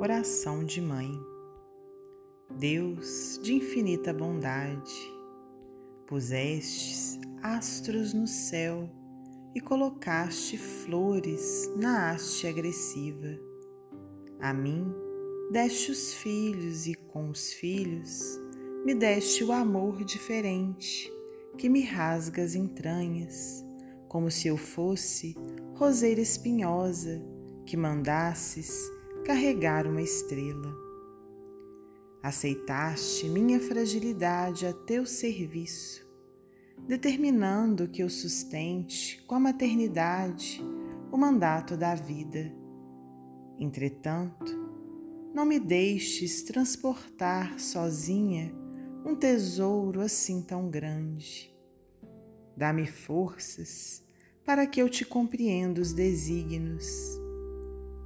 Oração de Mãe. Deus de infinita bondade, pusestes astros no céu e colocaste flores na haste agressiva. A mim deste os filhos e com os filhos me deste o amor diferente que me rasga as entranhas, como se eu fosse roseira espinhosa que mandasses carregar uma estrela. Aceitaste minha fragilidade a teu serviço, determinando que eu sustente com a maternidade o mandato da vida. Entretanto, não me deixes transportar sozinha um tesouro assim tão grande. Dá-me forças para que eu te compreenda os desígnios.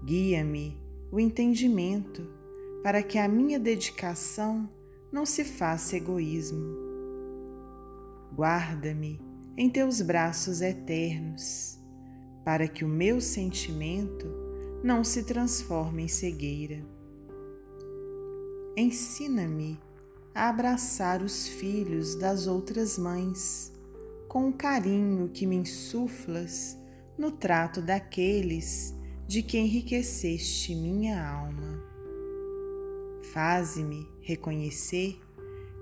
Guia-me o entendimento para que a minha dedicação não se faça egoísmo. Guarda-me em teus braços eternos, para que o meu sentimento não se transforme em cegueira. Ensina-me a abraçar os filhos das outras mães, com o carinho que me insuflas no trato daqueles de que enriqueceste minha alma. Faze-me reconhecer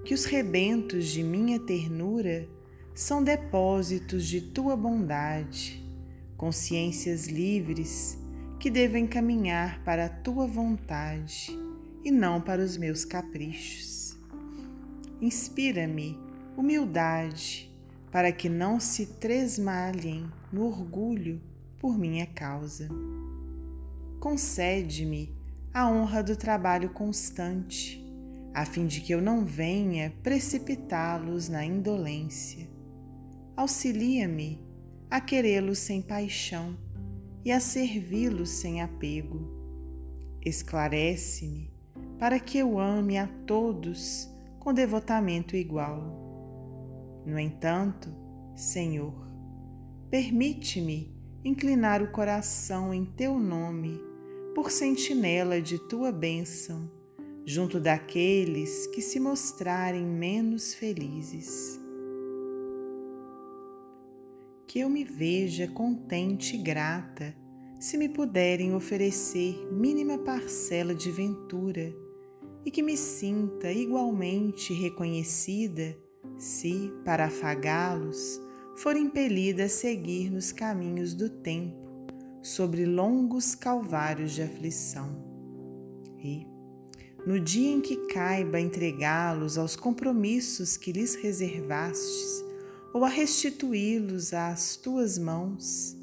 que os rebentos de minha ternura são depósitos de tua bondade, consciências livres que devem caminhar para a tua vontade e não para os meus caprichos. Inspira-me humildade para que não se tresmalhem no orgulho por minha causa concede-me a honra do trabalho constante, a fim de que eu não venha precipitá-los na indolência. Auxilia-me a querê-los sem paixão e a servi-los sem apego. Esclarece-me para que eu ame a todos com devotamento igual. No entanto, Senhor, permite-me inclinar o coração em teu nome por sentinela de tua bênção, junto daqueles que se mostrarem menos felizes. Que eu me veja contente e grata se me puderem oferecer mínima parcela de ventura e que me sinta igualmente reconhecida se, para afagá-los, for impelida a seguir nos caminhos do tempo sobre longos calvários de aflição. E, no dia em que caiba entregá-los aos compromissos que lhes reservastes, ou a restituí-los às tuas mãos,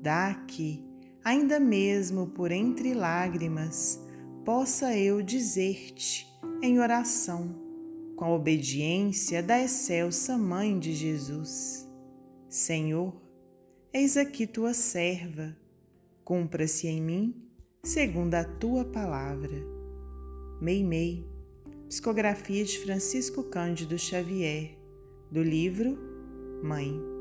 dá que, ainda mesmo por entre lágrimas, possa eu dizer-te em oração, com a obediência da excelsa Mãe de Jesus: Senhor, eis aqui tua serva Cumpra-se em mim segundo a tua palavra. Meimei, psicografia de Francisco Cândido Xavier, do livro Mãe.